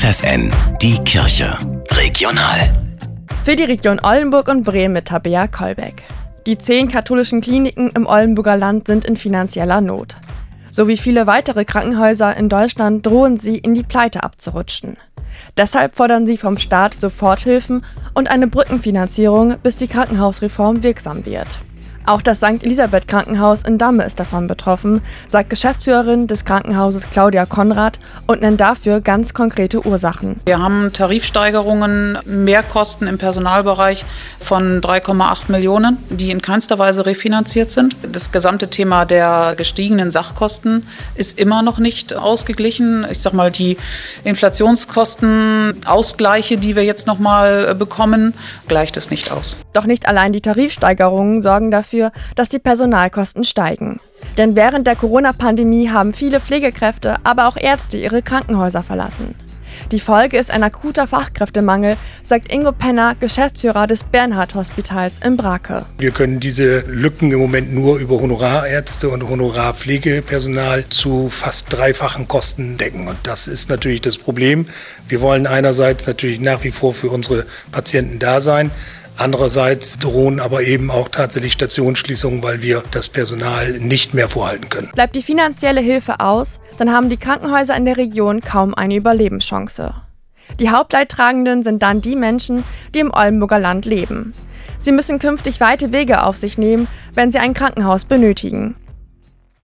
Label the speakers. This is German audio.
Speaker 1: FFN, die Kirche. Regional.
Speaker 2: Für die Region Oldenburg und Bremen mit Tabea Kolbeck. Die zehn katholischen Kliniken im Oldenburger Land sind in finanzieller Not. So wie viele weitere Krankenhäuser in Deutschland drohen sie, in die Pleite abzurutschen. Deshalb fordern sie vom Staat Soforthilfen und eine Brückenfinanzierung, bis die Krankenhausreform wirksam wird. Auch das St. Elisabeth Krankenhaus in Damme ist davon betroffen, sagt Geschäftsführerin des Krankenhauses Claudia Konrad und nennt dafür ganz konkrete Ursachen.
Speaker 3: Wir haben Tarifsteigerungen, Mehrkosten im Personalbereich von 3,8 Millionen, die in keinster Weise refinanziert sind. Das gesamte Thema der gestiegenen Sachkosten ist immer noch nicht ausgeglichen. Ich sag mal, die Inflationskostenausgleiche, die wir jetzt noch mal bekommen, gleicht es nicht aus.
Speaker 2: Doch nicht allein die Tarifsteigerungen sorgen dafür, dafür, dass die Personalkosten steigen. Denn während der Corona-Pandemie haben viele Pflegekräfte, aber auch Ärzte ihre Krankenhäuser verlassen. Die Folge ist ein akuter Fachkräftemangel, sagt Ingo Penner, Geschäftsführer des Bernhard-Hospitals in Brake.
Speaker 4: Wir können diese Lücken im Moment nur über Honorarärzte und Honorarpflegepersonal zu fast dreifachen Kosten decken. Und das ist natürlich das Problem. Wir wollen einerseits natürlich nach wie vor für unsere Patienten da sein. Andererseits drohen aber eben auch tatsächlich Stationsschließungen, weil wir das Personal nicht mehr vorhalten können.
Speaker 2: Bleibt die finanzielle Hilfe aus, dann haben die Krankenhäuser in der Region kaum eine Überlebenschance. Die Hauptleidtragenden sind dann die Menschen, die im Oldenburger Land leben. Sie müssen künftig weite Wege auf sich nehmen, wenn sie ein Krankenhaus benötigen.